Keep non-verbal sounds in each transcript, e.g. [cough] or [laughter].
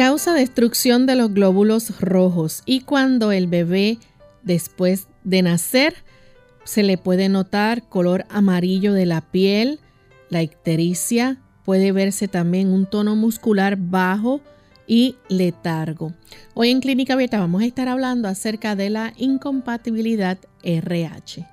Causa destrucción de los glóbulos rojos y cuando el bebé después de nacer se le puede notar color amarillo de la piel, la ictericia, puede verse también un tono muscular bajo y letargo. Hoy en Clínica Abierta vamos a estar hablando acerca de la incompatibilidad RH.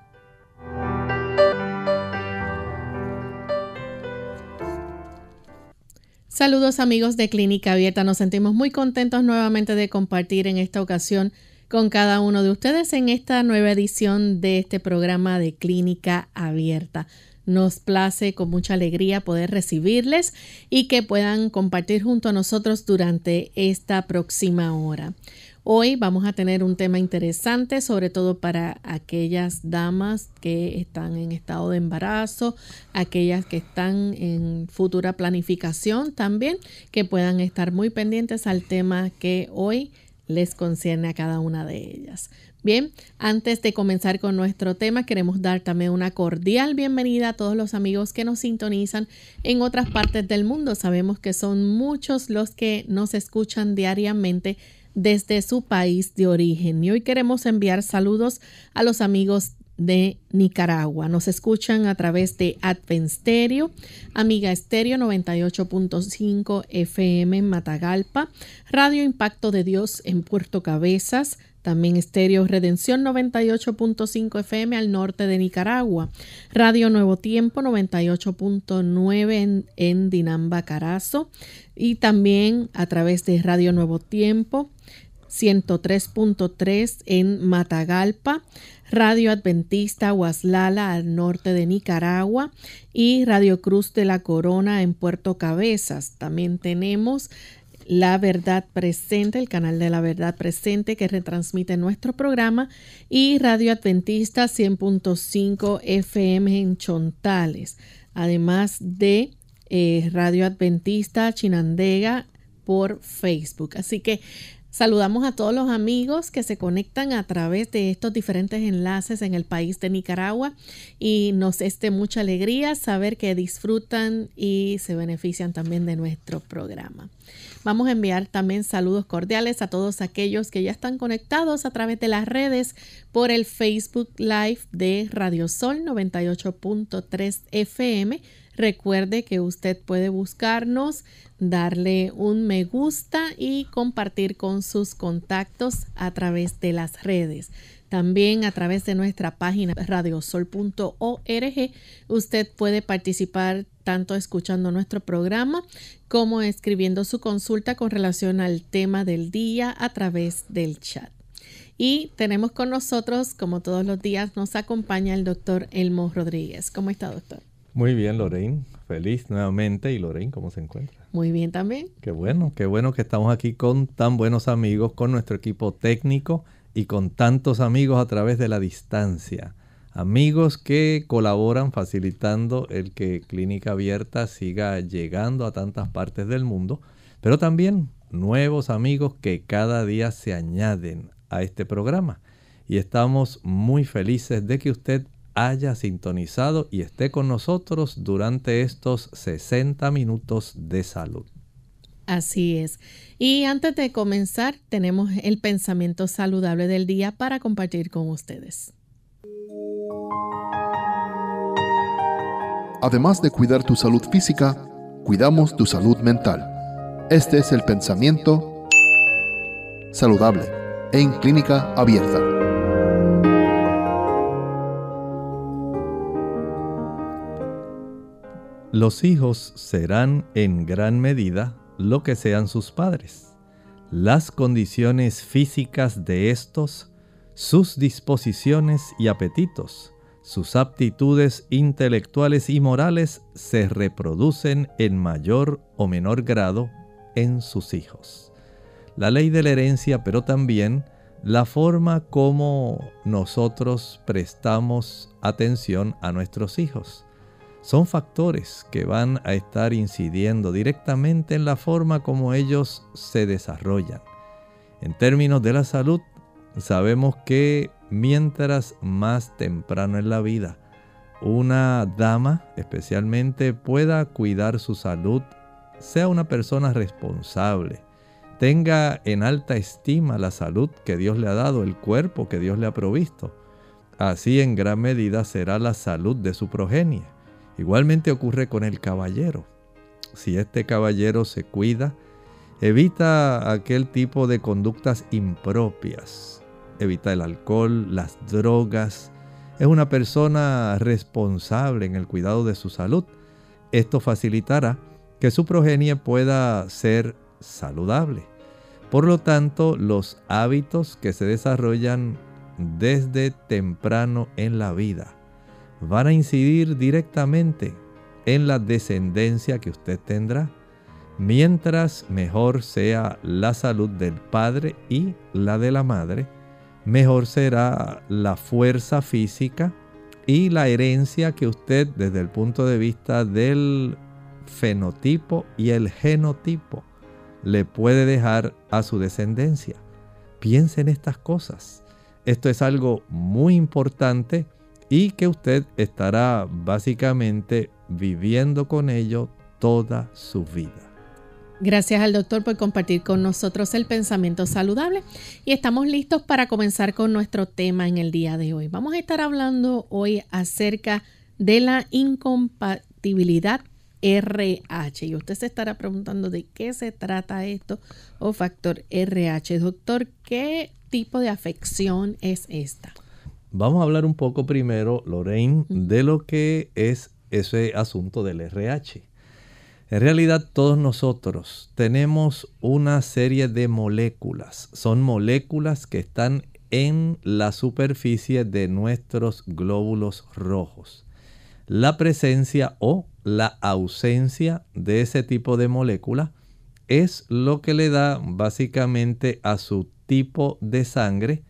Saludos amigos de Clínica Abierta, nos sentimos muy contentos nuevamente de compartir en esta ocasión con cada uno de ustedes en esta nueva edición de este programa de Clínica Abierta. Nos place con mucha alegría poder recibirles y que puedan compartir junto a nosotros durante esta próxima hora. Hoy vamos a tener un tema interesante, sobre todo para aquellas damas que están en estado de embarazo, aquellas que están en futura planificación también, que puedan estar muy pendientes al tema que hoy les concierne a cada una de ellas. Bien, antes de comenzar con nuestro tema, queremos dar también una cordial bienvenida a todos los amigos que nos sintonizan en otras partes del mundo. Sabemos que son muchos los que nos escuchan diariamente desde su país de origen. Y hoy queremos enviar saludos a los amigos de Nicaragua. Nos escuchan a través de Advent Stereo, Amiga Estéreo 98.5 FM en Matagalpa, Radio Impacto de Dios en Puerto Cabezas, también Estéreo Redención 98.5 FM al norte de Nicaragua, Radio Nuevo Tiempo 98.9 en, en Dinamba Carazo. Y también a través de Radio Nuevo Tiempo 103.3 en Matagalpa, Radio Adventista Huaslala al norte de Nicaragua. Y Radio Cruz de la Corona en Puerto Cabezas. También tenemos La Verdad Presente, el canal de La Verdad Presente que retransmite nuestro programa y Radio Adventista 100.5 FM en Chontales, además de eh, Radio Adventista Chinandega por Facebook. Así que Saludamos a todos los amigos que se conectan a través de estos diferentes enlaces en el país de Nicaragua y nos es de mucha alegría saber que disfrutan y se benefician también de nuestro programa. Vamos a enviar también saludos cordiales a todos aquellos que ya están conectados a través de las redes por el Facebook Live de Radio Sol 98.3 FM. Recuerde que usted puede buscarnos darle un me gusta y compartir con sus contactos a través de las redes. También a través de nuestra página radiosol.org usted puede participar tanto escuchando nuestro programa como escribiendo su consulta con relación al tema del día a través del chat. Y tenemos con nosotros, como todos los días, nos acompaña el doctor Elmo Rodríguez. ¿Cómo está, doctor? Muy bien, Lorraine. Feliz nuevamente. ¿Y Lorraine cómo se encuentra? Muy bien también. Qué bueno, qué bueno que estamos aquí con tan buenos amigos, con nuestro equipo técnico y con tantos amigos a través de la distancia. Amigos que colaboran facilitando el que Clínica Abierta siga llegando a tantas partes del mundo, pero también nuevos amigos que cada día se añaden a este programa. Y estamos muy felices de que usted haya sintonizado y esté con nosotros durante estos 60 minutos de salud. Así es. Y antes de comenzar, tenemos el pensamiento saludable del día para compartir con ustedes. Además de cuidar tu salud física, cuidamos tu salud mental. Este es el pensamiento saludable en clínica abierta. Los hijos serán en gran medida lo que sean sus padres. Las condiciones físicas de estos, sus disposiciones y apetitos, sus aptitudes intelectuales y morales se reproducen en mayor o menor grado en sus hijos. La ley de la herencia, pero también la forma como nosotros prestamos atención a nuestros hijos. Son factores que van a estar incidiendo directamente en la forma como ellos se desarrollan. En términos de la salud, sabemos que mientras más temprano en la vida una dama especialmente pueda cuidar su salud, sea una persona responsable, tenga en alta estima la salud que Dios le ha dado, el cuerpo que Dios le ha provisto. Así en gran medida será la salud de su progenie. Igualmente ocurre con el caballero. Si este caballero se cuida, evita aquel tipo de conductas impropias, evita el alcohol, las drogas, es una persona responsable en el cuidado de su salud. Esto facilitará que su progenie pueda ser saludable. Por lo tanto, los hábitos que se desarrollan desde temprano en la vida van a incidir directamente en la descendencia que usted tendrá. Mientras mejor sea la salud del padre y la de la madre, mejor será la fuerza física y la herencia que usted desde el punto de vista del fenotipo y el genotipo le puede dejar a su descendencia. Piense en estas cosas. Esto es algo muy importante y que usted estará básicamente viviendo con ello toda su vida. Gracias al doctor por compartir con nosotros el pensamiento saludable y estamos listos para comenzar con nuestro tema en el día de hoy. Vamos a estar hablando hoy acerca de la incompatibilidad RH. Y usted se estará preguntando de qué se trata esto o factor RH. Doctor, ¿qué tipo de afección es esta? Vamos a hablar un poco primero, Lorraine, de lo que es ese asunto del RH. En realidad todos nosotros tenemos una serie de moléculas. Son moléculas que están en la superficie de nuestros glóbulos rojos. La presencia o la ausencia de ese tipo de molécula es lo que le da básicamente a su tipo de sangre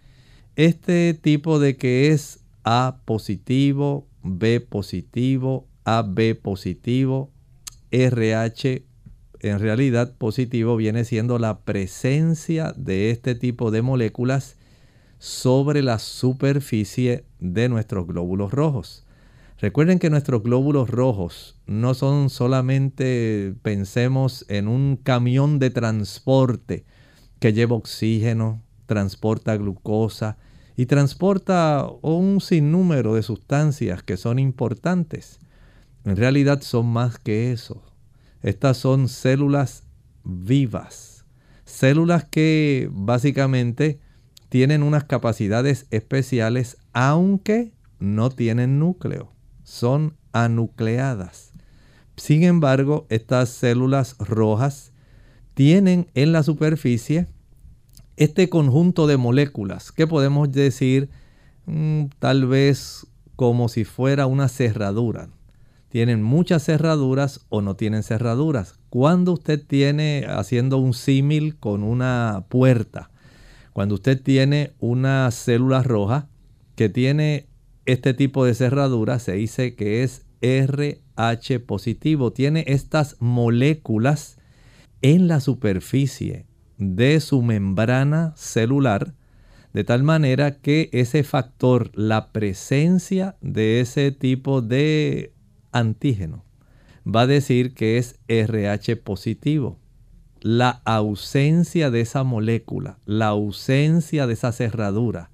este tipo de que es A positivo, B positivo, AB positivo, RH en realidad positivo viene siendo la presencia de este tipo de moléculas sobre la superficie de nuestros glóbulos rojos. Recuerden que nuestros glóbulos rojos no son solamente, pensemos en un camión de transporte que lleva oxígeno, transporta glucosa y transporta un sinnúmero de sustancias que son importantes. En realidad son más que eso. Estas son células vivas, células que básicamente tienen unas capacidades especiales aunque no tienen núcleo son anucleadas. Sin embargo, estas células rojas tienen en la superficie este conjunto de moléculas que podemos decir mm, tal vez como si fuera una cerradura. Tienen muchas cerraduras o no tienen cerraduras. Cuando usted tiene, haciendo un símil con una puerta, cuando usted tiene una célula roja que tiene este tipo de cerradura se dice que es RH positivo. Tiene estas moléculas en la superficie de su membrana celular, de tal manera que ese factor, la presencia de ese tipo de antígeno, va a decir que es RH positivo. La ausencia de esa molécula, la ausencia de esa cerradura,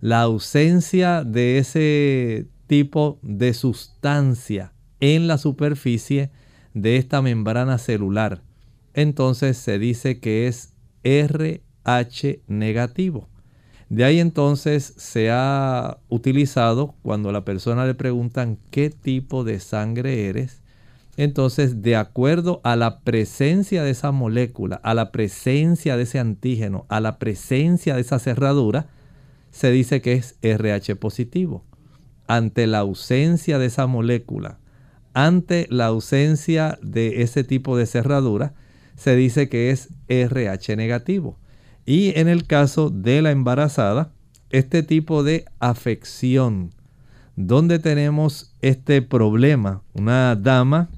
la ausencia de ese tipo de sustancia en la superficie de esta membrana celular, entonces se dice que es RH negativo. De ahí entonces se ha utilizado cuando a la persona le preguntan qué tipo de sangre eres. Entonces, de acuerdo a la presencia de esa molécula, a la presencia de ese antígeno, a la presencia de esa cerradura, se dice que es RH positivo. ante la ausencia de esa molécula, ante la ausencia de ese tipo de cerradura, se dice que es RH negativo. Y en el caso de la embarazada, este tipo de afección, donde tenemos este problema, una dama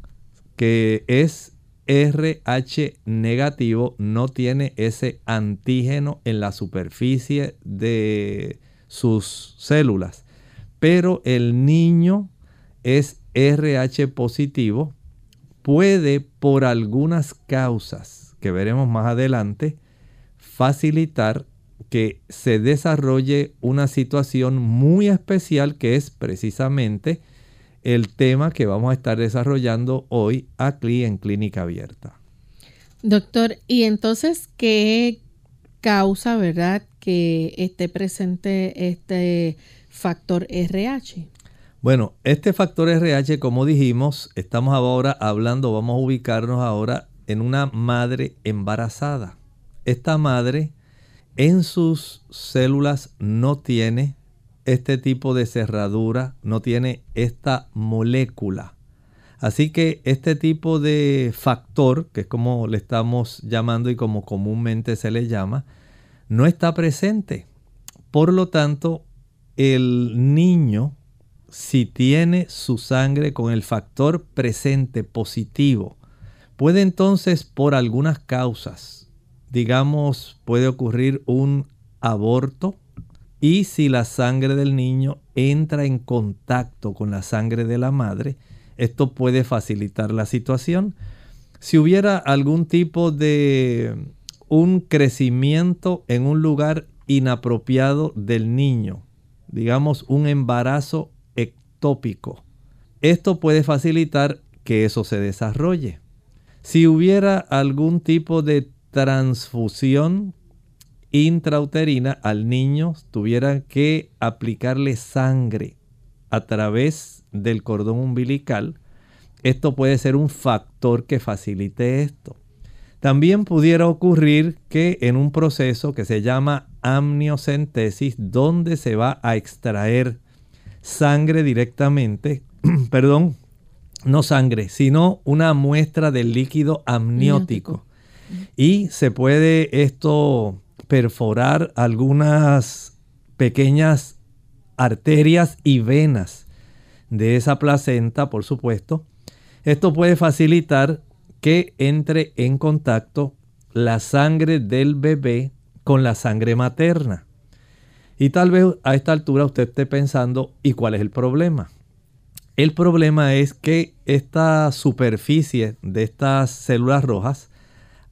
que es RH negativo, no tiene ese antígeno en la superficie de sus células, pero el niño es RH positivo, puede por algunas causas que veremos más adelante facilitar que se desarrolle una situación muy especial que es precisamente el tema que vamos a estar desarrollando hoy aquí en Clínica Abierta. Doctor, ¿y entonces qué causa, verdad, que esté presente este factor RH? Bueno, este factor RH, como dijimos, estamos ahora hablando, vamos a ubicarnos ahora en una madre embarazada. Esta madre en sus células no tiene este tipo de cerradura, no tiene esta molécula. Así que este tipo de factor, que es como le estamos llamando y como comúnmente se le llama, no está presente. Por lo tanto, el niño, si tiene su sangre con el factor presente positivo, puede entonces por algunas causas, digamos, puede ocurrir un aborto y si la sangre del niño entra en contacto con la sangre de la madre, esto puede facilitar la situación. Si hubiera algún tipo de un crecimiento en un lugar inapropiado del niño, digamos un embarazo ectópico, esto puede facilitar que eso se desarrolle. Si hubiera algún tipo de transfusión intrauterina al niño tuvieran que aplicarle sangre a través del cordón umbilical, esto puede ser un factor que facilite esto. También pudiera ocurrir que en un proceso que se llama amniocentesis, donde se va a extraer sangre directamente, [clears throat] perdón, no sangre, sino una muestra del líquido amniótico y se puede esto perforar algunas pequeñas arterias y venas de esa placenta, por supuesto. Esto puede facilitar que entre en contacto la sangre del bebé con la sangre materna. Y tal vez a esta altura usted esté pensando, ¿y cuál es el problema? El problema es que esta superficie de estas células rojas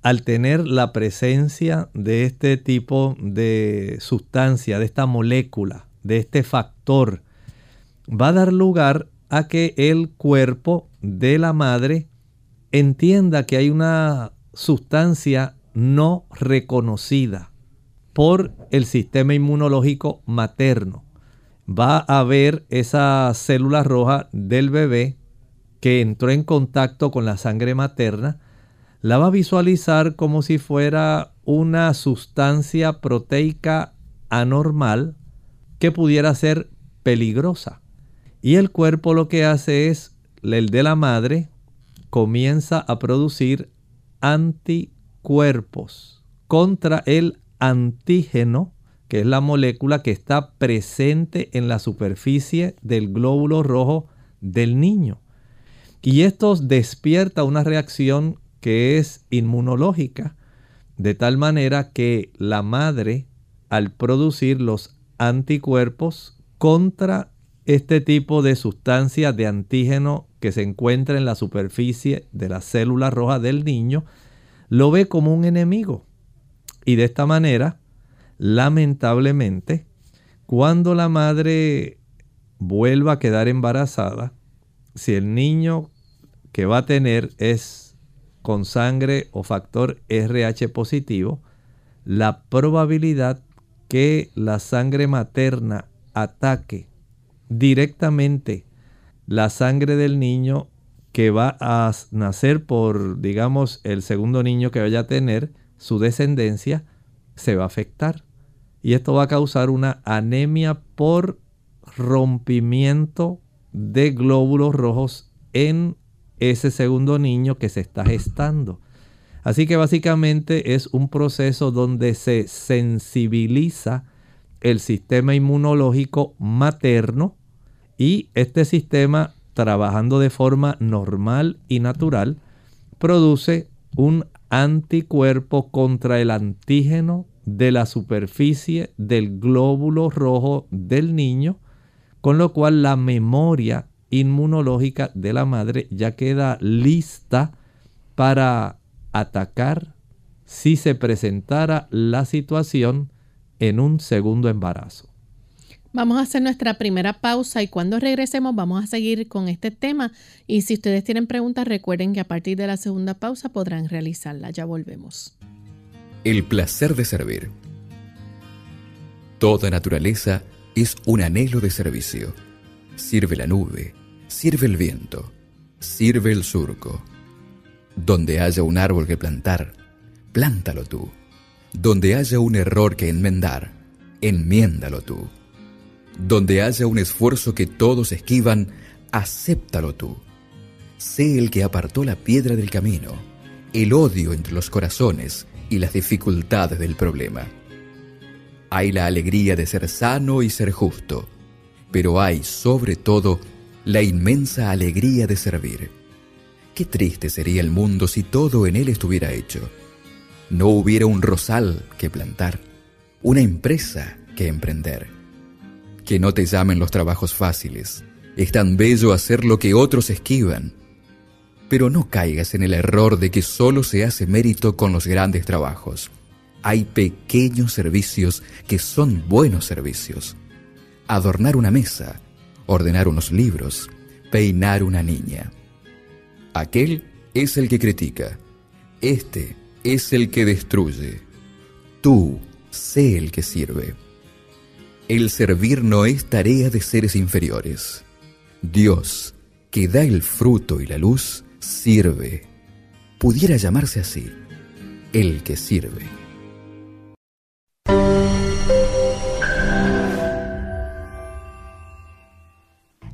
al tener la presencia de este tipo de sustancia, de esta molécula, de este factor, va a dar lugar a que el cuerpo de la madre entienda que hay una sustancia no reconocida por el sistema inmunológico materno. Va a haber esa célula roja del bebé que entró en contacto con la sangre materna la va a visualizar como si fuera una sustancia proteica anormal que pudiera ser peligrosa. Y el cuerpo lo que hace es, el de la madre, comienza a producir anticuerpos contra el antígeno, que es la molécula que está presente en la superficie del glóbulo rojo del niño. Y esto despierta una reacción que es inmunológica, de tal manera que la madre, al producir los anticuerpos contra este tipo de sustancia de antígeno que se encuentra en la superficie de la célula roja del niño, lo ve como un enemigo. Y de esta manera, lamentablemente, cuando la madre vuelva a quedar embarazada, si el niño que va a tener es con sangre o factor RH positivo, la probabilidad que la sangre materna ataque directamente la sangre del niño que va a nacer por, digamos, el segundo niño que vaya a tener, su descendencia, se va a afectar. Y esto va a causar una anemia por rompimiento de glóbulos rojos en ese segundo niño que se está gestando. Así que básicamente es un proceso donde se sensibiliza el sistema inmunológico materno y este sistema trabajando de forma normal y natural produce un anticuerpo contra el antígeno de la superficie del glóbulo rojo del niño, con lo cual la memoria inmunológica de la madre ya queda lista para atacar si se presentara la situación en un segundo embarazo. Vamos a hacer nuestra primera pausa y cuando regresemos vamos a seguir con este tema y si ustedes tienen preguntas recuerden que a partir de la segunda pausa podrán realizarla. Ya volvemos. El placer de servir. Toda naturaleza es un anhelo de servicio. Sirve la nube, sirve el viento, sirve el surco. Donde haya un árbol que plantar, plántalo tú. Donde haya un error que enmendar, enmiéndalo tú. Donde haya un esfuerzo que todos esquivan, acéptalo tú. Sé el que apartó la piedra del camino, el odio entre los corazones y las dificultades del problema. Hay la alegría de ser sano y ser justo, pero hay sobre todo la inmensa alegría de servir. Qué triste sería el mundo si todo en él estuviera hecho no hubiera un rosal que plantar, una empresa que emprender. Que no te llamen los trabajos fáciles. Es tan bello hacer lo que otros esquivan. Pero no caigas en el error de que solo se hace mérito con los grandes trabajos. Hay pequeños servicios que son buenos servicios. Adornar una mesa, ordenar unos libros, peinar una niña. Aquel es el que critica. Este es el que destruye. Tú sé el que sirve. El servir no es tarea de seres inferiores. Dios, que da el fruto y la luz, sirve. Pudiera llamarse así, el que sirve.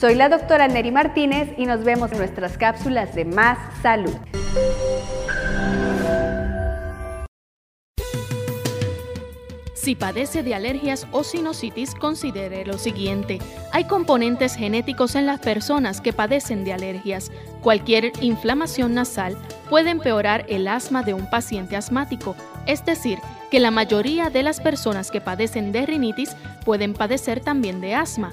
Soy la doctora Neri Martínez y nos vemos en nuestras cápsulas de Más Salud. Si padece de alergias o sinusitis, considere lo siguiente. Hay componentes genéticos en las personas que padecen de alergias. Cualquier inflamación nasal puede empeorar el asma de un paciente asmático, es decir, que la mayoría de las personas que padecen de rinitis pueden padecer también de asma.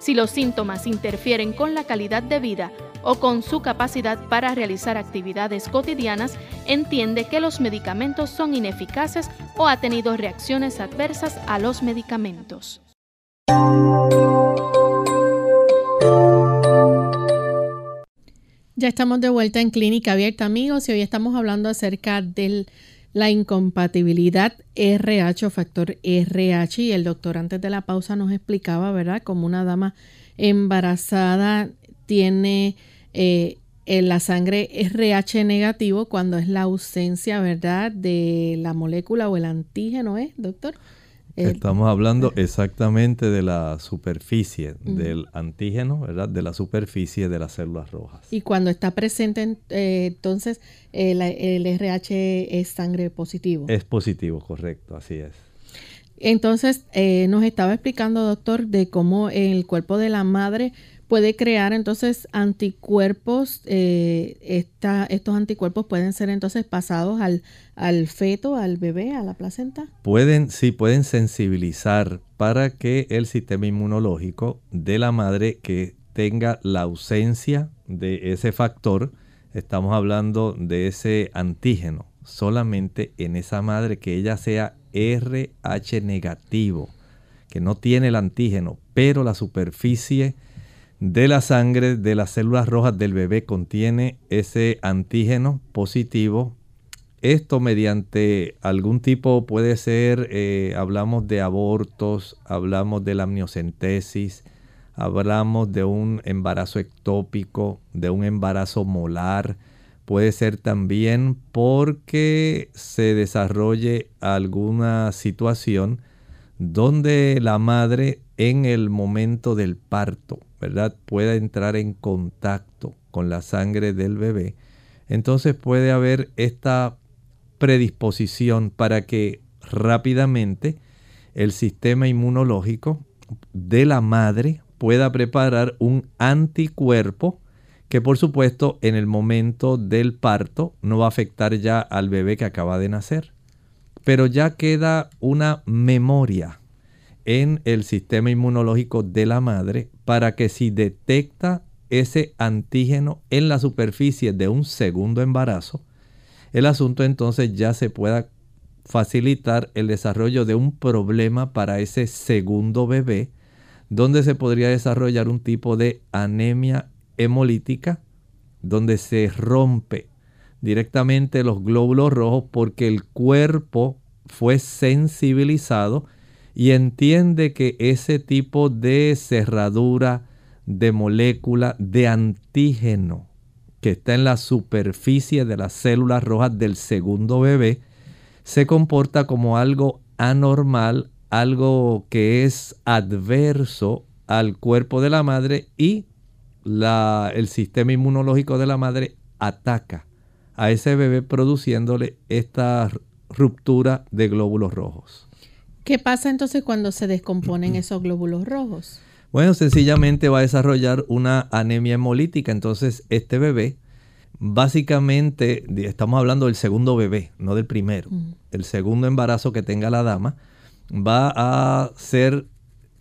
Si los síntomas interfieren con la calidad de vida o con su capacidad para realizar actividades cotidianas, entiende que los medicamentos son ineficaces o ha tenido reacciones adversas a los medicamentos. Ya estamos de vuelta en Clínica Abierta, amigos, y hoy estamos hablando acerca de la incompatibilidad RH o factor RH. Y el doctor antes de la pausa nos explicaba, ¿verdad?, como una dama embarazada tiene eh, en la sangre RH negativo cuando es la ausencia, ¿verdad?, de la molécula o el antígeno, ¿eh, doctor? Estamos hablando exactamente de la superficie del antígeno, ¿verdad? De la superficie de las células rojas. Y cuando está presente, eh, entonces el, RH es sangre positivo. Es positivo, correcto, así es. Entonces, eh, nos estaba explicando, doctor, de cómo el cuerpo de la madre puede crear entonces anticuerpos. Eh, estos anticuerpos pueden ser entonces pasados al, al feto, al bebé, a la placenta. Pueden, sí, pueden sensibilizar para que el sistema inmunológico de la madre que tenga la ausencia de ese factor, estamos hablando de ese antígeno, solamente en esa madre que ella sea RH negativo, que no tiene el antígeno, pero la superficie de la sangre de las células rojas del bebé contiene ese antígeno positivo. Esto mediante algún tipo puede ser, eh, hablamos de abortos, hablamos de la amniocentesis, hablamos de un embarazo ectópico, de un embarazo molar. Puede ser también porque se desarrolle alguna situación donde la madre en el momento del parto ¿verdad? pueda entrar en contacto con la sangre del bebé, entonces puede haber esta predisposición para que rápidamente el sistema inmunológico de la madre pueda preparar un anticuerpo que por supuesto en el momento del parto no va a afectar ya al bebé que acaba de nacer, pero ya queda una memoria en el sistema inmunológico de la madre para que si detecta ese antígeno en la superficie de un segundo embarazo, el asunto entonces ya se pueda facilitar el desarrollo de un problema para ese segundo bebé, donde se podría desarrollar un tipo de anemia hemolítica, donde se rompe directamente los glóbulos rojos porque el cuerpo fue sensibilizado y entiende que ese tipo de cerradura de molécula de antígeno que está en la superficie de las células rojas del segundo bebé se comporta como algo anormal, algo que es adverso al cuerpo de la madre y el sistema inmunológico de la madre ataca a ese bebé produciéndole esta ruptura de glóbulos rojos. ¿Qué pasa entonces cuando se descomponen esos glóbulos rojos? Bueno, sencillamente va a desarrollar una anemia hemolítica. Entonces, este bebé, básicamente, estamos hablando del segundo bebé, no del primero. El segundo embarazo que tenga la dama, va a ser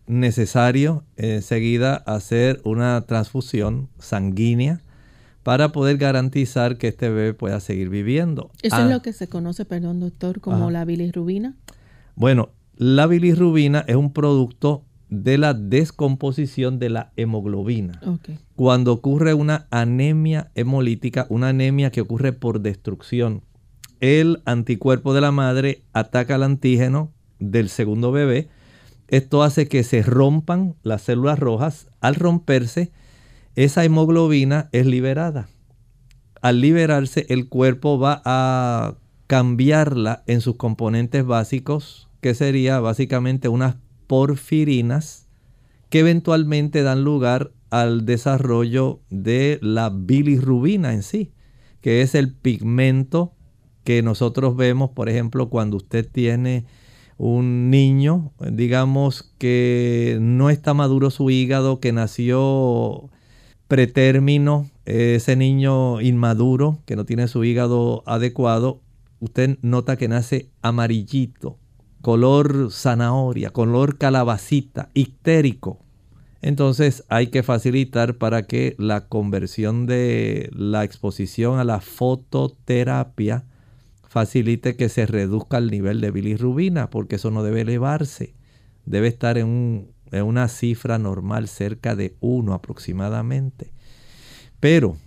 necesario enseguida hacer una transfusión sanguínea para poder garantizar que este bebé pueda seguir viviendo. ¿Eso es ah. lo que se conoce, perdón, doctor, como la bilirrubina? Bueno, la bilirrubina es un producto de la descomposición de la hemoglobina. Cuando ocurre una anemia hemolítica, una anemia que ocurre por destrucción, el anticuerpo de la madre ataca al antígeno del segundo bebé. Esto hace que se rompan las células rojas. Al romperse, esa hemoglobina es liberada. Al liberarse, el cuerpo va a cambiarla en sus componentes básicos que sería básicamente unas porfirinas que eventualmente dan lugar al desarrollo de la bilirrubina en sí, que es el pigmento que nosotros vemos, por ejemplo, cuando usted tiene un niño, digamos que no está maduro su hígado, que nació pretérmino, ese niño inmaduro, que no tiene su hígado adecuado, usted nota que nace amarillito, color zanahoria, color calabacita, ictérico. Entonces hay que facilitar para que la conversión de la exposición a la fototerapia facilite que se reduzca el nivel de bilirrubina, porque eso no debe elevarse. Debe estar en, en una cifra normal cerca de 1 aproximadamente. Pero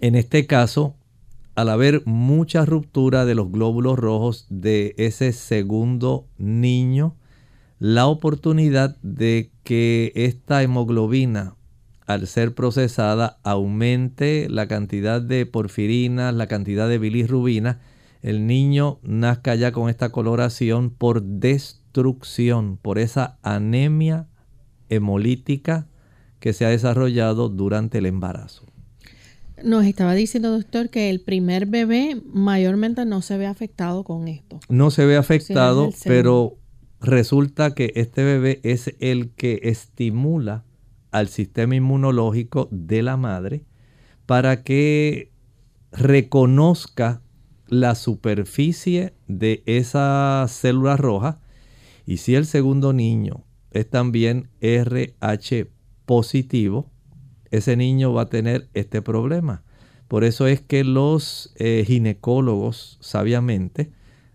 en este caso al haber mucha ruptura de los glóbulos rojos de ese segundo niño, la oportunidad de que esta hemoglobina, al ser procesada, aumente la cantidad de porfirinas, la cantidad de bilirrubina, el niño nazca ya con esta coloración por destrucción por esa anemia hemolítica que se ha desarrollado durante el embarazo. Nos estaba diciendo, doctor, que el primer bebé mayormente no se ve afectado con esto. No se ve afectado, pero resulta que este bebé es el que estimula al sistema inmunológico de la madre para que reconozca la superficie de esa célula roja y si el segundo niño es también RH positivo, ese niño va a tener este problema. Por eso es que los eh, ginecólogos sabiamente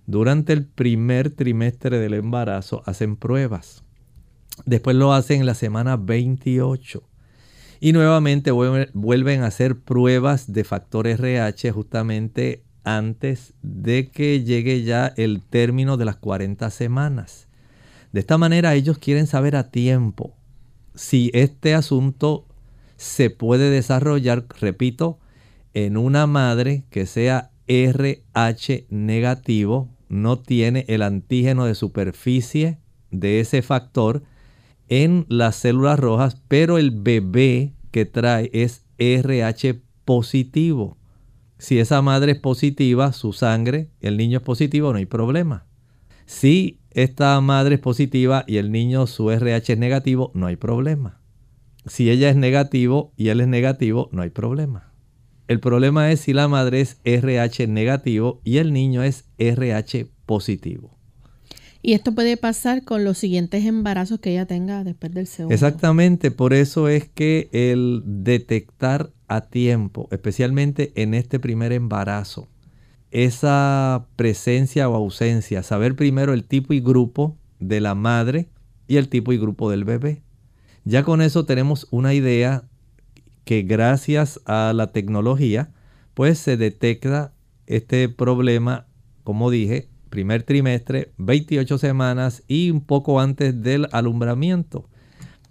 durante el primer trimestre del embarazo hacen pruebas. Después lo hacen en la semana 28. Y nuevamente vuelven a hacer pruebas de factor RH justamente antes de que llegue ya el término de las 40 semanas. De esta manera ellos quieren saber a tiempo si este asunto se puede desarrollar, repito, en una madre que sea RH negativo, no tiene el antígeno de superficie de ese factor en las células rojas, pero el bebé que trae es RH positivo. Si esa madre es positiva, su sangre, el niño es positivo, no hay problema. Si esta madre es positiva y el niño su RH es negativo, no hay problema. Si ella es negativo y él es negativo, no hay problema. El problema es si la madre es RH negativo y el niño es RH positivo. Y esto puede pasar con los siguientes embarazos que ella tenga después del segundo. Exactamente, por eso es que el detectar a tiempo, especialmente en este primer embarazo, esa presencia o ausencia, saber primero el tipo y grupo de la madre y el tipo y grupo del bebé. Ya con eso tenemos una idea que gracias a la tecnología, pues se detecta este problema, como dije, primer trimestre, 28 semanas y un poco antes del alumbramiento,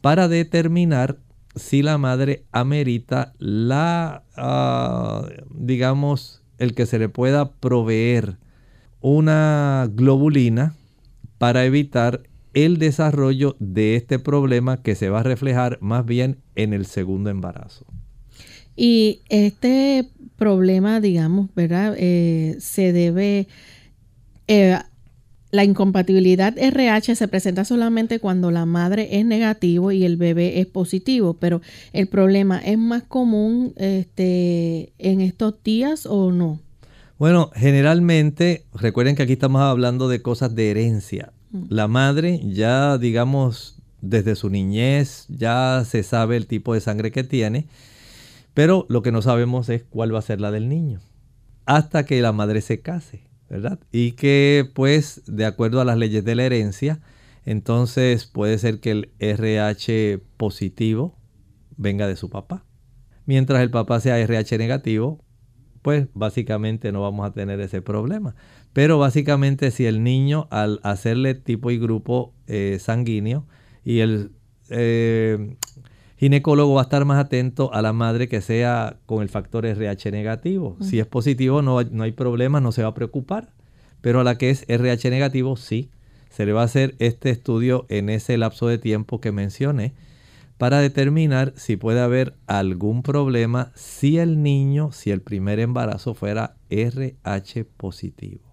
para determinar si la madre amerita la, ah, digamos, el que se le pueda proveer una globulina para evitar el desarrollo de este problema que se va a reflejar más bien en el segundo embarazo. Y este problema, digamos, ¿verdad? Eh, se debe eh, la incompatibilidad RH se presenta solamente cuando la madre es negativo y el bebé es positivo, pero el problema es más común este, en estos días o no. Bueno, generalmente, recuerden que aquí estamos hablando de cosas de herencia. Mm. La madre ya, digamos, desde su niñez ya se sabe el tipo de sangre que tiene, pero lo que no sabemos es cuál va a ser la del niño, hasta que la madre se case. ¿verdad? Y que pues de acuerdo a las leyes de la herencia, entonces puede ser que el RH positivo venga de su papá. Mientras el papá sea RH negativo, pues básicamente no vamos a tener ese problema. Pero básicamente si el niño al hacerle tipo y grupo eh, sanguíneo y el eh, ginecólogo va a estar más atento a la madre que sea con el factor RH negativo. Si es positivo no, no hay problema, no se va a preocupar. Pero a la que es RH negativo, sí. Se le va a hacer este estudio en ese lapso de tiempo que mencioné para determinar si puede haber algún problema si el niño, si el primer embarazo fuera RH positivo.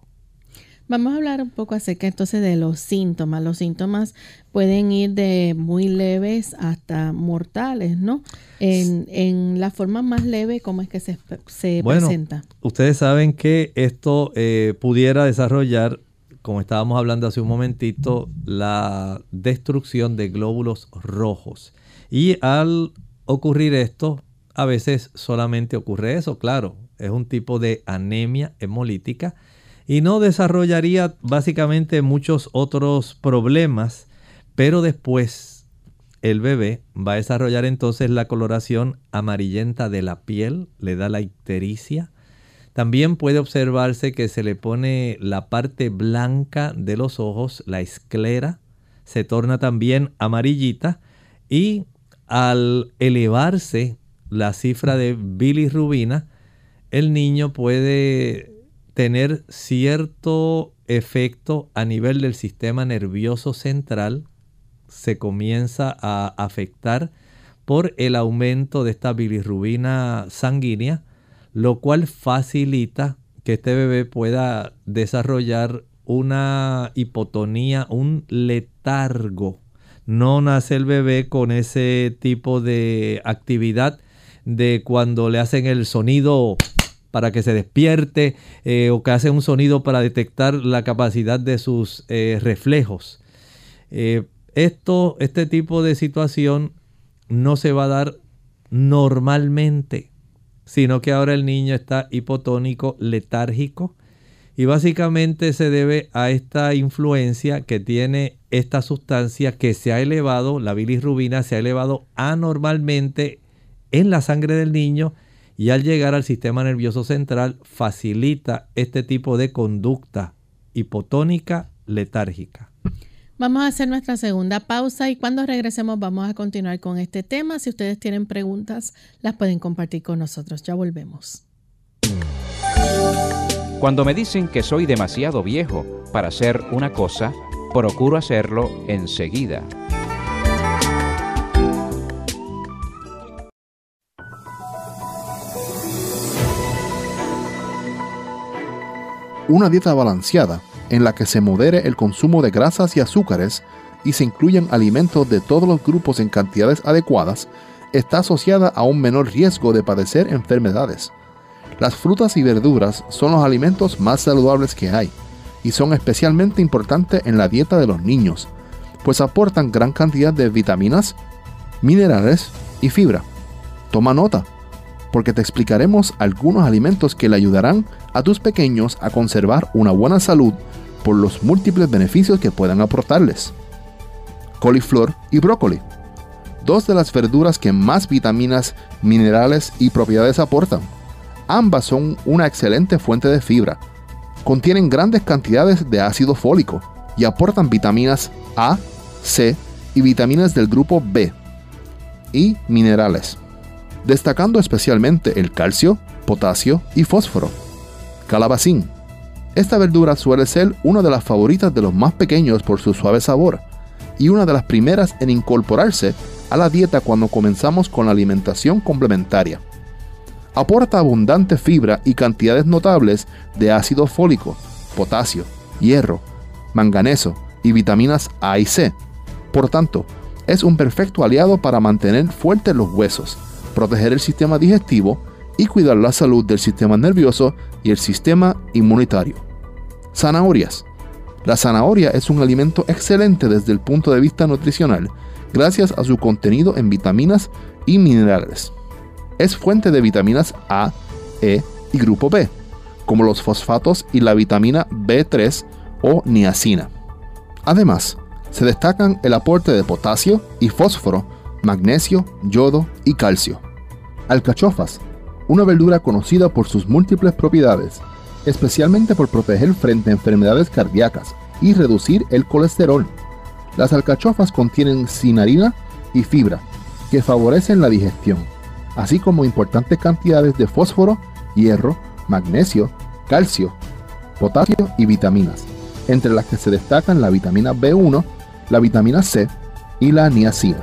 Vamos a hablar un poco acerca entonces de los síntomas. Los síntomas pueden ir de muy leves hasta mortales, ¿no? En, la forma más leve, ¿cómo es que se, se bueno, presenta? Ustedes saben que esto eh, pudiera desarrollar, como estábamos hablando hace un momentito, la destrucción de glóbulos rojos. Y al ocurrir esto, a veces solamente ocurre eso, claro, es un tipo de anemia hemolítica y no desarrollaría básicamente muchos otros problemas, pero después el bebé va a desarrollar entonces la coloración amarillenta de la piel, le da la ictericia. También puede observarse que se le pone la parte blanca de los ojos, la esclera, se torna también amarillita y al elevarse la cifra de bilirrubina, el niño puede tener cierto efecto a nivel del sistema nervioso central, se comienza a afectar por el aumento de esta bilirrubina sanguínea, lo cual facilita que este bebé pueda desarrollar una hipotonía, un letargo. No nace el bebé con ese tipo de actividad de cuando le hacen el sonido para que se despierte eh, o que hacen un sonido para detectar la capacidad de sus eh, reflejos. Eh, esto, este tipo de situación no se va a dar normalmente, sino que ahora el niño está hipotónico, letárgico, y básicamente se debe a esta influencia que tiene esta sustancia que se ha elevado, la bilirrubina se ha elevado anormalmente en la sangre del niño y al llegar al sistema nervioso central facilita este tipo de conducta hipotónica letárgica. Vamos a hacer nuestra segunda pausa y cuando regresemos vamos a continuar con este tema. Si ustedes tienen preguntas, las pueden compartir con nosotros. Ya volvemos. Cuando me dicen que soy demasiado viejo para hacer una cosa, procuro hacerlo enseguida. Una dieta balanceada en la que se modere el consumo de grasas y azúcares y se incluyan alimentos de todos los grupos en cantidades adecuadas, está asociada a un menor riesgo de padecer enfermedades. Las frutas y verduras son los alimentos más saludables que hay y son especialmente importantes en la dieta de los niños, pues aportan gran cantidad de vitaminas, minerales y fibra. Toma nota, porque te explicaremos algunos alimentos que le ayudarán a tus pequeños a conservar una buena salud por los múltiples beneficios que puedan aportarles. Coliflor y brócoli. Dos de las verduras que más vitaminas, minerales y propiedades aportan. Ambas son una excelente fuente de fibra. Contienen grandes cantidades de ácido fólico y aportan vitaminas A, C y vitaminas del grupo B y minerales, destacando especialmente el calcio, potasio y fósforo. Calabacín. Esta verdura suele ser una de las favoritas de los más pequeños por su suave sabor y una de las primeras en incorporarse a la dieta cuando comenzamos con la alimentación complementaria. Aporta abundante fibra y cantidades notables de ácido fólico, potasio, hierro, manganeso y vitaminas A y C. Por tanto, es un perfecto aliado para mantener fuertes los huesos, proteger el sistema digestivo y cuidar la salud del sistema nervioso y el sistema inmunitario. Zanahorias. La zanahoria es un alimento excelente desde el punto de vista nutricional, gracias a su contenido en vitaminas y minerales. Es fuente de vitaminas A, E y grupo B, como los fosfatos y la vitamina B3 o niacina. Además, se destacan el aporte de potasio y fósforo, magnesio, yodo y calcio. Alcachofas una verdura conocida por sus múltiples propiedades, especialmente por proteger frente a enfermedades cardíacas y reducir el colesterol. Las alcachofas contienen cinarina y fibra, que favorecen la digestión, así como importantes cantidades de fósforo, hierro, magnesio, calcio, potasio y vitaminas, entre las que se destacan la vitamina B1, la vitamina C y la niacina.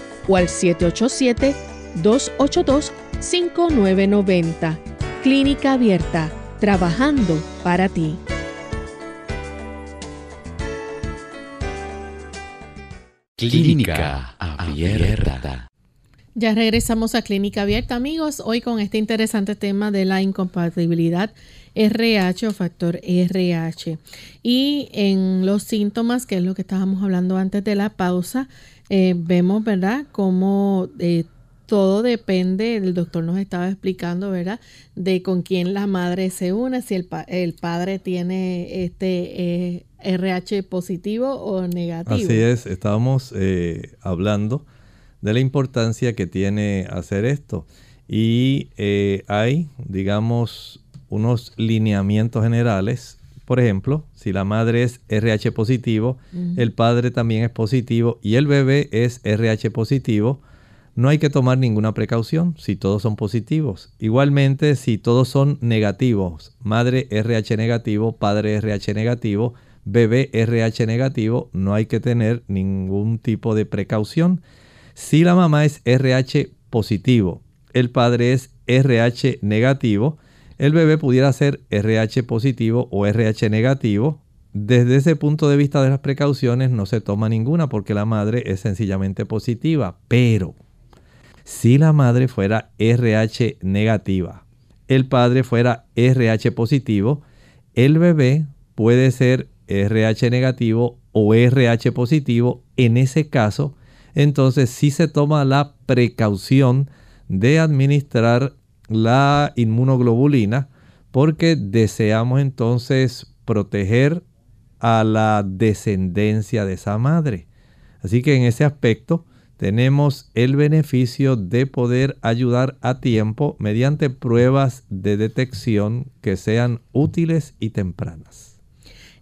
o al 787-282-5990. Clínica Abierta, trabajando para ti. Clínica Abierta. Ya regresamos a Clínica Abierta, amigos, hoy con este interesante tema de la incompatibilidad RH o factor RH. Y en los síntomas, que es lo que estábamos hablando antes de la pausa, eh, vemos, ¿verdad?, cómo eh, todo depende, el doctor nos estaba explicando, ¿verdad?, de con quién la madre se une, si el, el padre tiene este RH eh, positivo o negativo. Así es, estábamos hablando de la importancia que tiene hacer esto. Y hay, digamos, unos lineamientos generales. Por ejemplo, si la madre es RH positivo, el padre también es positivo y el bebé es RH positivo, no hay que tomar ninguna precaución si todos son positivos. Igualmente, si todos son negativos, madre RH negativo, padre RH negativo, bebé RH negativo, no hay que tener ningún tipo de precaución. Si la mamá es RH positivo, el padre es RH negativo, el bebé pudiera ser RH positivo o RH negativo. Desde ese punto de vista de las precauciones no se toma ninguna porque la madre es sencillamente positiva. Pero si la madre fuera RH negativa, el padre fuera RH positivo, el bebé puede ser RH negativo o RH positivo. En ese caso, entonces sí se toma la precaución de administrar la inmunoglobulina porque deseamos entonces proteger a la descendencia de esa madre. Así que en ese aspecto tenemos el beneficio de poder ayudar a tiempo mediante pruebas de detección que sean útiles y tempranas.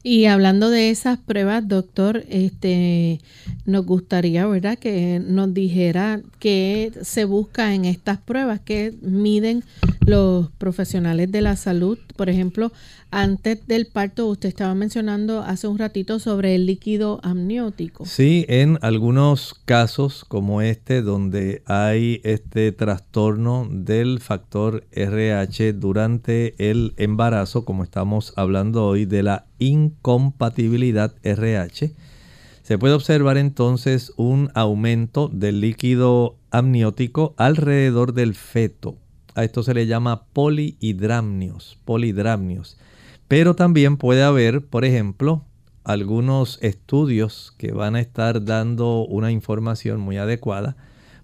Y hablando de esas pruebas, doctor, este, nos gustaría, ¿verdad?, que nos dijera qué se busca en estas pruebas, qué miden los profesionales de la salud. Por ejemplo, antes del parto, usted estaba mencionando hace un ratito sobre el líquido amniótico. Sí, en algunos casos como este, donde hay este trastorno del factor RH durante el embarazo, como estamos hablando hoy de la incompatibilidad RH, se puede observar entonces un aumento del líquido amniótico alrededor del feto. A esto se le llama polihidramnios, polihidramnios. Pero también puede haber, por ejemplo, algunos estudios que van a estar dando una información muy adecuada.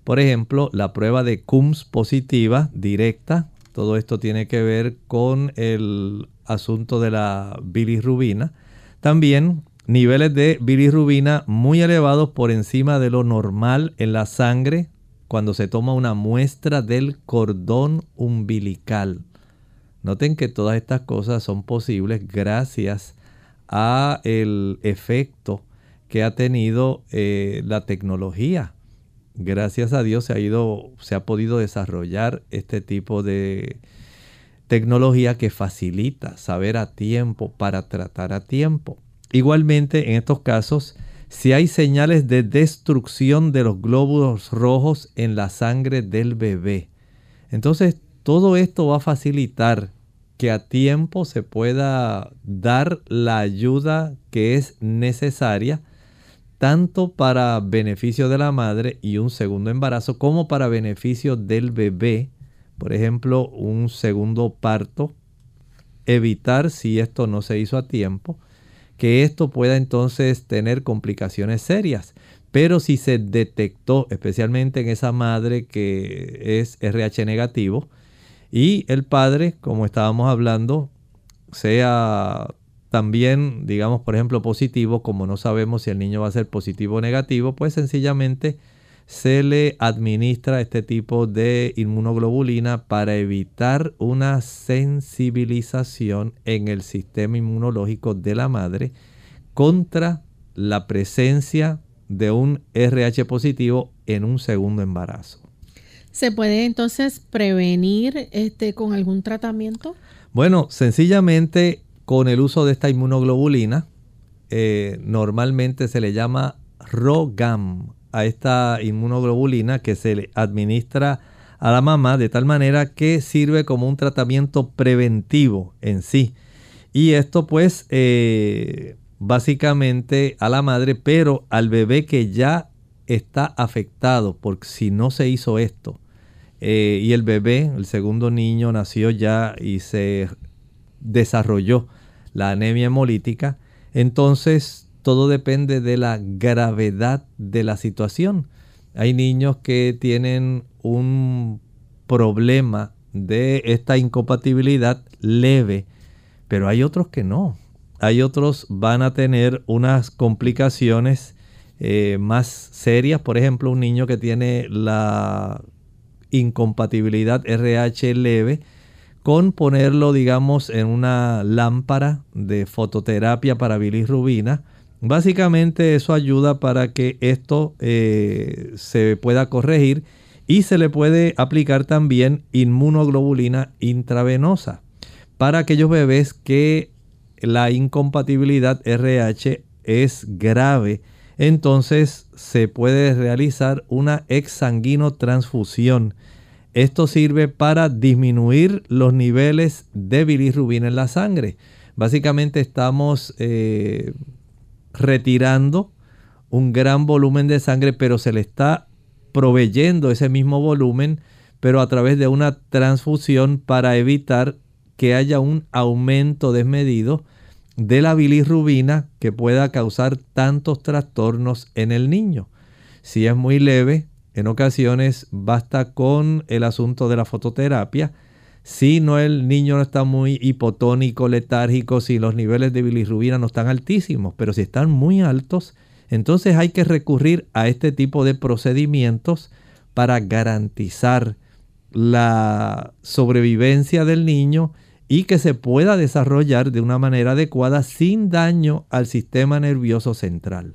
Por ejemplo, la prueba de CUMS positiva directa. Todo esto tiene que ver con el asunto de la bilirrubina. También niveles de bilirrubina muy elevados por encima de lo normal en la sangre cuando se toma una muestra del cordón umbilical. Noten que todas estas cosas son posibles gracias a el efecto que ha tenido eh, la tecnología. Gracias a Dios se ha ido, se ha podido desarrollar este tipo de tecnología que facilita saber a tiempo para tratar a tiempo. Igualmente, en estos casos, si hay señales de destrucción de los glóbulos rojos en la sangre del bebé, entonces todo esto va a facilitar que a tiempo se pueda dar la ayuda que es necesaria, tanto para beneficio de la madre y un segundo embarazo, como para beneficio del bebé, por ejemplo, un segundo parto, evitar si esto no se hizo a tiempo, que esto pueda entonces tener complicaciones serias. Pero si se detectó, especialmente en esa madre que es RH negativo, y el padre, como estábamos hablando, sea también, digamos, por ejemplo, positivo, como no sabemos si el niño va a ser positivo o negativo, pues sencillamente se le administra este tipo de inmunoglobulina para evitar una sensibilización en el sistema inmunológico de la madre contra la presencia de un RH positivo en un segundo embarazo. ¿Se puede entonces prevenir este, con algún tratamiento? Bueno, sencillamente con el uso de esta inmunoglobulina, eh, normalmente se le llama ROGAM a esta inmunoglobulina que se le administra a la mamá de tal manera que sirve como un tratamiento preventivo en sí. Y esto pues eh, básicamente a la madre, pero al bebé que ya está afectado, porque si no se hizo esto, eh, y el bebé, el segundo niño, nació ya y se desarrolló la anemia hemolítica, entonces todo depende de la gravedad de la situación. Hay niños que tienen un problema de esta incompatibilidad leve, pero hay otros que no. Hay otros van a tener unas complicaciones eh, más serias. Por ejemplo, un niño que tiene la incompatibilidad RH leve, con ponerlo, digamos, en una lámpara de fototerapia para bilirrubina. Básicamente eso ayuda para que esto eh, se pueda corregir y se le puede aplicar también inmunoglobulina intravenosa para aquellos bebés que la incompatibilidad RH es grave. Entonces se puede realizar una exsanguinotransfusión esto sirve para disminuir los niveles de bilirrubina en la sangre. Básicamente estamos eh, retirando un gran volumen de sangre, pero se le está proveyendo ese mismo volumen, pero a través de una transfusión para evitar que haya un aumento desmedido de la bilirrubina que pueda causar tantos trastornos en el niño. Si es muy leve, en ocasiones basta con el asunto de la fototerapia. Si no el niño no está muy hipotónico, letárgico, si los niveles de bilirrubina no están altísimos, pero si están muy altos, entonces hay que recurrir a este tipo de procedimientos para garantizar la sobrevivencia del niño y que se pueda desarrollar de una manera adecuada sin daño al sistema nervioso central.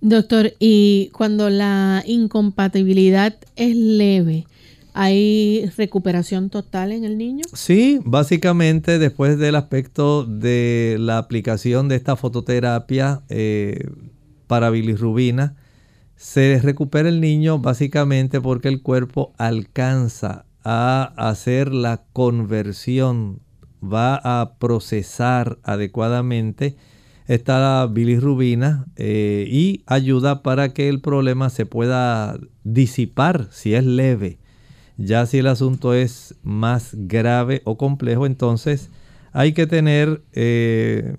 Doctor, y cuando la incompatibilidad es leve, ¿hay recuperación total en el niño? Sí, básicamente después del aspecto de la aplicación de esta fototerapia eh, para bilirrubina, se recupera el niño básicamente porque el cuerpo alcanza a hacer la conversión, va a procesar adecuadamente está la bilirrubina eh, y ayuda para que el problema se pueda disipar si es leve. Ya si el asunto es más grave o complejo, entonces hay que tener eh,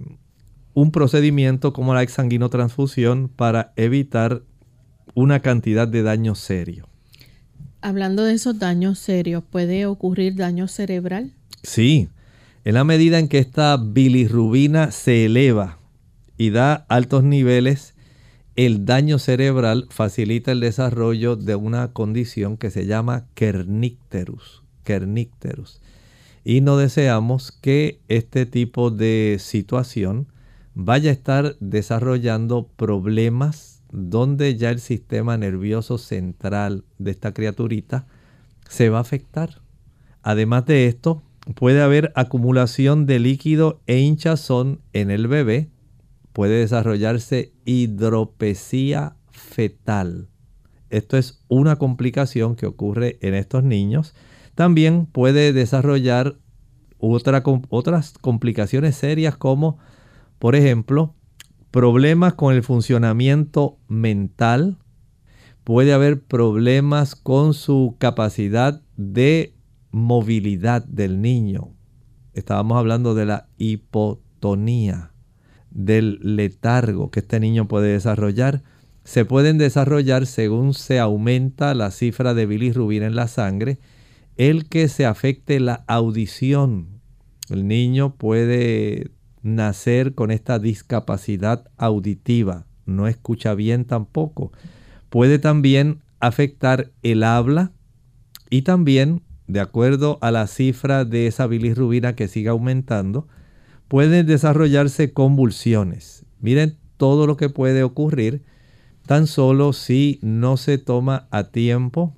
un procedimiento como la exsanguinotransfusión para evitar una cantidad de daño serio. Hablando de esos daños serios, ¿puede ocurrir daño cerebral? Sí, en la medida en que esta bilirrubina se eleva y da altos niveles, el daño cerebral facilita el desarrollo de una condición que se llama kernicterus. kernicterus. Y no deseamos que este tipo de situación vaya a estar desarrollando problemas donde ya el sistema nervioso central de esta criaturita se va a afectar. Además de esto, puede haber acumulación de líquido e hinchazón en el bebé puede desarrollarse hidropesía fetal. Esto es una complicación que ocurre en estos niños. También puede desarrollar otras complicaciones serias como, por ejemplo, problemas con el funcionamiento mental. Puede haber problemas con su capacidad de movilidad del niño. Estábamos hablando de la hipotonía del letargo que este niño puede desarrollar se pueden desarrollar según se aumenta la cifra de bilirrubina en la sangre, el que se afecte la audición. El niño puede nacer con esta discapacidad auditiva, no escucha bien tampoco. Puede también afectar el habla y también, de acuerdo a la cifra de esa bilirrubina que siga aumentando, pueden desarrollarse convulsiones. Miren todo lo que puede ocurrir tan solo si no se toma a tiempo,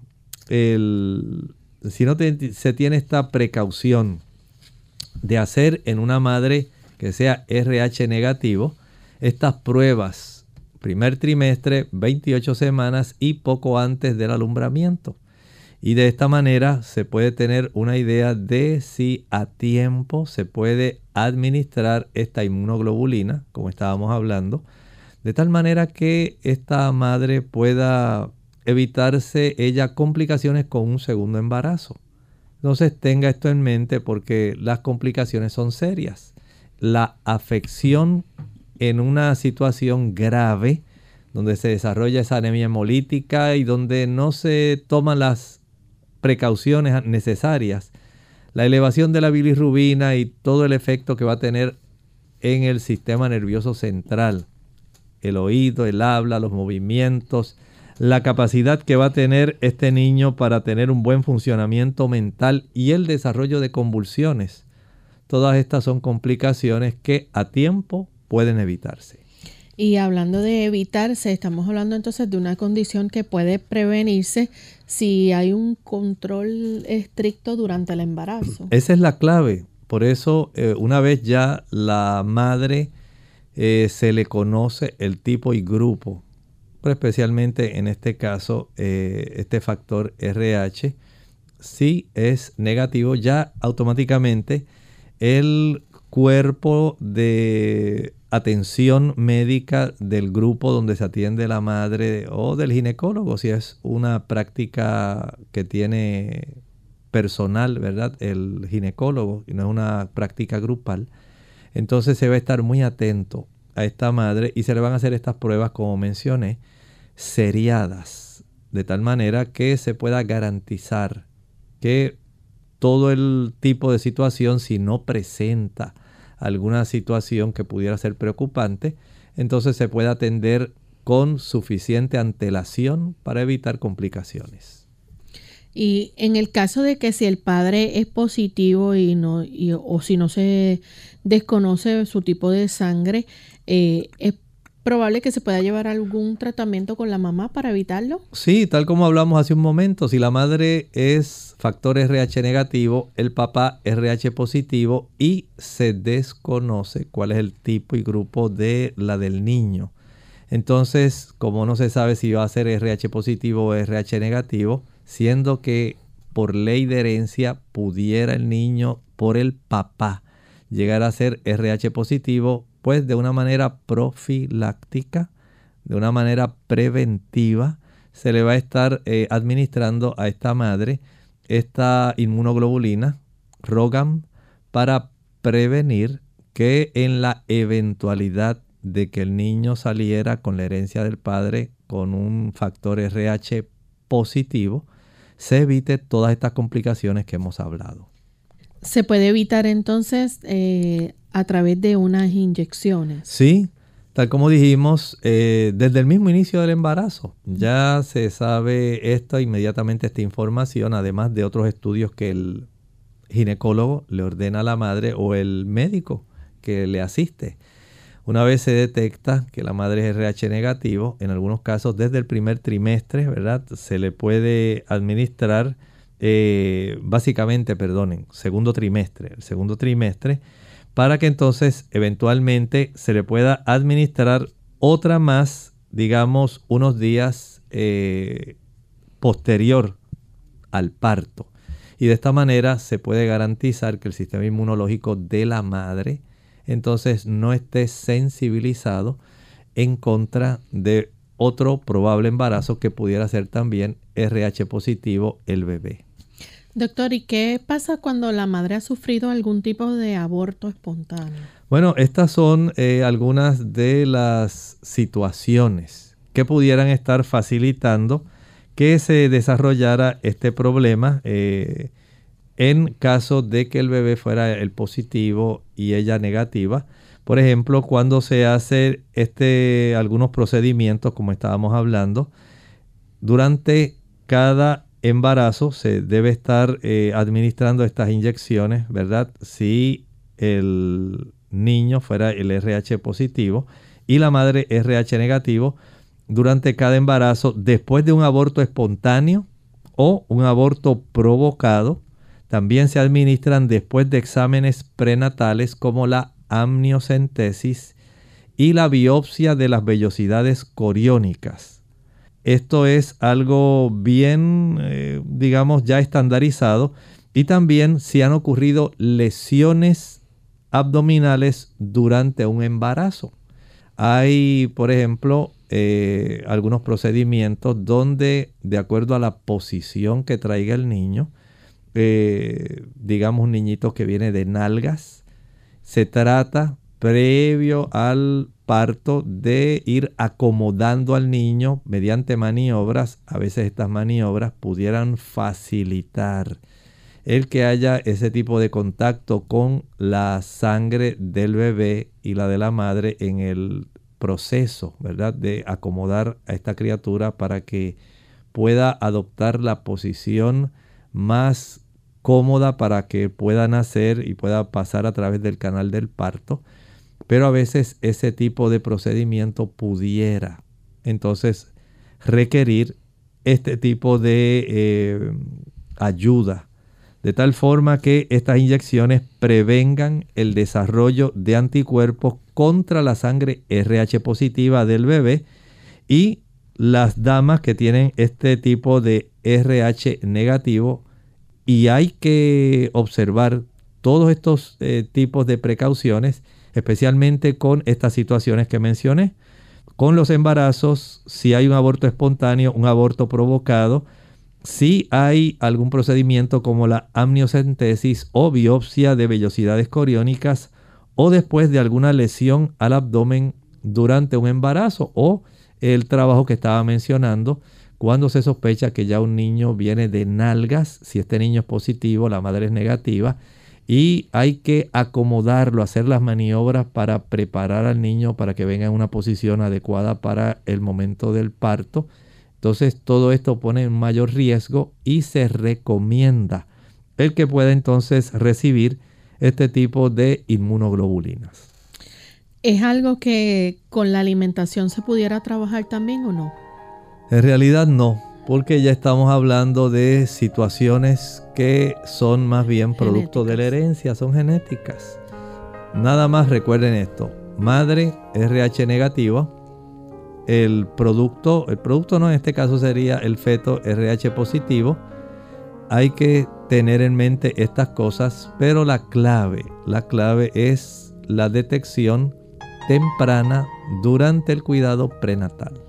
el, si no se tiene esta precaución de hacer en una madre que sea RH negativo estas pruebas primer trimestre, 28 semanas y poco antes del alumbramiento. Y de esta manera se puede tener una idea de si a tiempo se puede administrar esta inmunoglobulina, como estábamos hablando, de tal manera que esta madre pueda evitarse ella complicaciones con un segundo embarazo. Entonces tenga esto en mente porque las complicaciones son serias. La afección en una situación grave donde se desarrolla esa anemia hemolítica y donde no se toman las precauciones necesarias, la elevación de la bilirrubina y todo el efecto que va a tener en el sistema nervioso central, el oído, el habla, los movimientos, la capacidad que va a tener este niño para tener un buen funcionamiento mental y el desarrollo de convulsiones. Todas estas son complicaciones que a tiempo pueden evitarse. Y hablando de evitarse, estamos hablando entonces de una condición que puede prevenirse si hay un control estricto durante el embarazo. Esa es la clave. Por eso, eh, una vez ya la madre eh, se le conoce el tipo y grupo especialmente en este caso, eh, este factor RH, si es negativo, ya automáticamente el cuerpo de atención médica del grupo donde se atiende la madre o del ginecólogo, si es una práctica que tiene personal, ¿verdad? El ginecólogo y no es una práctica grupal. Entonces se va a estar muy atento a esta madre y se le van a hacer estas pruebas como mencioné seriadas, de tal manera que se pueda garantizar que todo el tipo de situación, si no presenta alguna situación que pudiera ser preocupante, entonces se puede atender con suficiente antelación para evitar complicaciones. Y en el caso de que si el padre es positivo y no, o si no se desconoce su tipo de sangre, eh, es probable que se pueda llevar algún tratamiento con la mamá para evitarlo. Sí, tal como hablamos hace un momento, si la madre es factor RH negativo, el papá RH positivo y se desconoce cuál es el tipo y grupo de la del niño. Entonces, como no se sabe si va a ser RH positivo o RH negativo, siendo que por ley de herencia pudiera el niño por el papá llegar a ser RH positivo, pues de una manera profiláctica, de una manera preventiva, se le va a estar eh, administrando a esta madre esta inmunoglobulina, ROGAM, para prevenir que en la eventualidad de que el niño saliera con la herencia del padre con un factor RH positivo, se evite todas estas complicaciones que hemos hablado. ¿Se puede evitar entonces eh, a través de unas inyecciones? Sí, tal como dijimos, eh, desde el mismo inicio del embarazo ya se sabe esto, inmediatamente esta información, además de otros estudios que el ginecólogo le ordena a la madre o el médico que le asiste. Una vez se detecta que la madre es RH negativo, en algunos casos desde el primer trimestre, ¿verdad? Se le puede administrar, eh, básicamente, perdonen, segundo trimestre, el segundo trimestre, para que entonces eventualmente se le pueda administrar otra más, digamos, unos días eh, posterior al parto. Y de esta manera se puede garantizar que el sistema inmunológico de la madre entonces no esté sensibilizado en contra de otro probable embarazo que pudiera ser también RH positivo el bebé. Doctor, ¿y qué pasa cuando la madre ha sufrido algún tipo de aborto espontáneo? Bueno, estas son eh, algunas de las situaciones que pudieran estar facilitando que se desarrollara este problema. Eh, en caso de que el bebé fuera el positivo y ella negativa. Por ejemplo, cuando se hace este, algunos procedimientos, como estábamos hablando, durante cada embarazo se debe estar eh, administrando estas inyecciones, ¿verdad? Si el niño fuera el RH positivo y la madre RH negativo, durante cada embarazo, después de un aborto espontáneo o un aborto provocado, también se administran después de exámenes prenatales como la amniocentesis y la biopsia de las vellosidades coriónicas. Esto es algo bien, eh, digamos, ya estandarizado. Y también si han ocurrido lesiones abdominales durante un embarazo. Hay, por ejemplo, eh, algunos procedimientos donde, de acuerdo a la posición que traiga el niño, eh, digamos un niñito que viene de nalgas, se trata previo al parto de ir acomodando al niño mediante maniobras. A veces estas maniobras pudieran facilitar el que haya ese tipo de contacto con la sangre del bebé y la de la madre en el proceso, ¿verdad? De acomodar a esta criatura para que pueda adoptar la posición más cómoda para que pueda nacer y pueda pasar a través del canal del parto. Pero a veces ese tipo de procedimiento pudiera entonces requerir este tipo de eh, ayuda de tal forma que estas inyecciones prevengan el desarrollo de anticuerpos contra la sangre RH positiva del bebé y las damas que tienen este tipo de RH negativo. Y hay que observar todos estos eh, tipos de precauciones, especialmente con estas situaciones que mencioné, con los embarazos, si hay un aborto espontáneo, un aborto provocado, si hay algún procedimiento como la amniocentesis o biopsia de vellosidades coriónicas o después de alguna lesión al abdomen durante un embarazo o el trabajo que estaba mencionando cuando se sospecha que ya un niño viene de nalgas, si este niño es positivo, la madre es negativa, y hay que acomodarlo, hacer las maniobras para preparar al niño para que venga en una posición adecuada para el momento del parto entonces todo esto pone en mayor riesgo y se recomienda el que pueda entonces recibir este tipo de inmunoglobulinas. ¿Es algo que con la alimentación se pudiera trabajar también o no? En realidad no, porque ya estamos hablando de situaciones que son más bien producto de la herencia, son genéticas. Nada más recuerden esto, madre RH negativa, el producto, el producto no en este caso sería el feto RH positivo. Hay que tener en mente estas cosas, pero la clave, la clave es la detección temprana durante el cuidado prenatal.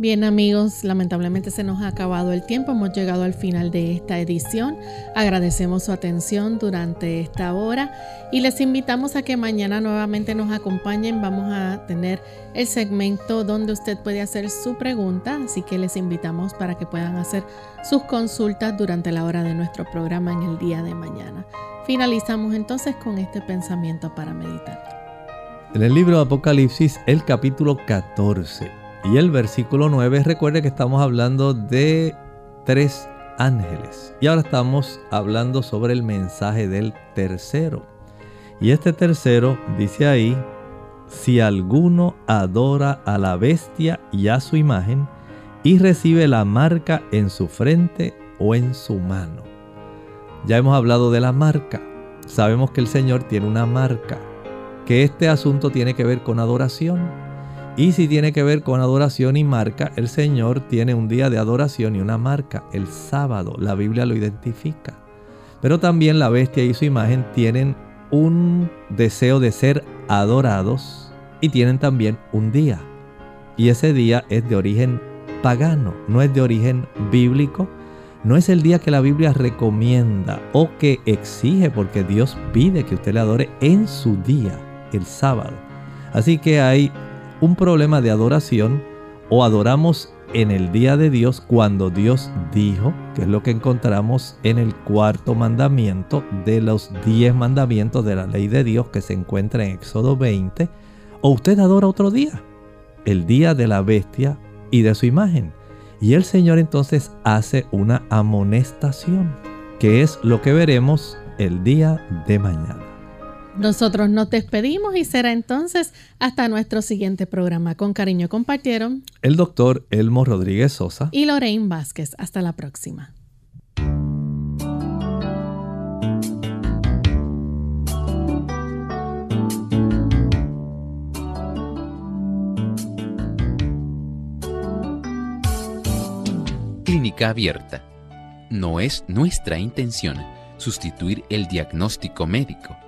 Bien amigos, lamentablemente se nos ha acabado el tiempo, hemos llegado al final de esta edición. Agradecemos su atención durante esta hora y les invitamos a que mañana nuevamente nos acompañen. Vamos a tener el segmento donde usted puede hacer su pregunta, así que les invitamos para que puedan hacer sus consultas durante la hora de nuestro programa en el día de mañana. Finalizamos entonces con este pensamiento para meditar. En el libro de Apocalipsis, el capítulo 14 y el versículo 9, recuerde que estamos hablando de tres ángeles. Y ahora estamos hablando sobre el mensaje del tercero. Y este tercero dice ahí, si alguno adora a la bestia y a su imagen, y recibe la marca en su frente o en su mano. Ya hemos hablado de la marca. Sabemos que el Señor tiene una marca, que este asunto tiene que ver con adoración y si tiene que ver con adoración y marca, el Señor tiene un día de adoración y una marca, el sábado. La Biblia lo identifica. Pero también la bestia y su imagen tienen un deseo de ser adorados y tienen también un día. Y ese día es de origen pagano, no es de origen bíblico. No es el día que la Biblia recomienda o que exige porque Dios pide que usted le adore en su día, el sábado. Así que hay un problema de adoración o adoramos en el día de Dios cuando Dios dijo, que es lo que encontramos en el cuarto mandamiento de los diez mandamientos de la ley de Dios que se encuentra en Éxodo 20, o usted adora otro día, el día de la bestia y de su imagen. Y el Señor entonces hace una amonestación, que es lo que veremos el día de mañana. Nosotros nos despedimos y será entonces hasta nuestro siguiente programa. Con cariño compartieron el doctor Elmo Rodríguez Sosa y Lorraine Vázquez. Hasta la próxima. clínica abierta. No es nuestra intención sustituir el diagnóstico médico.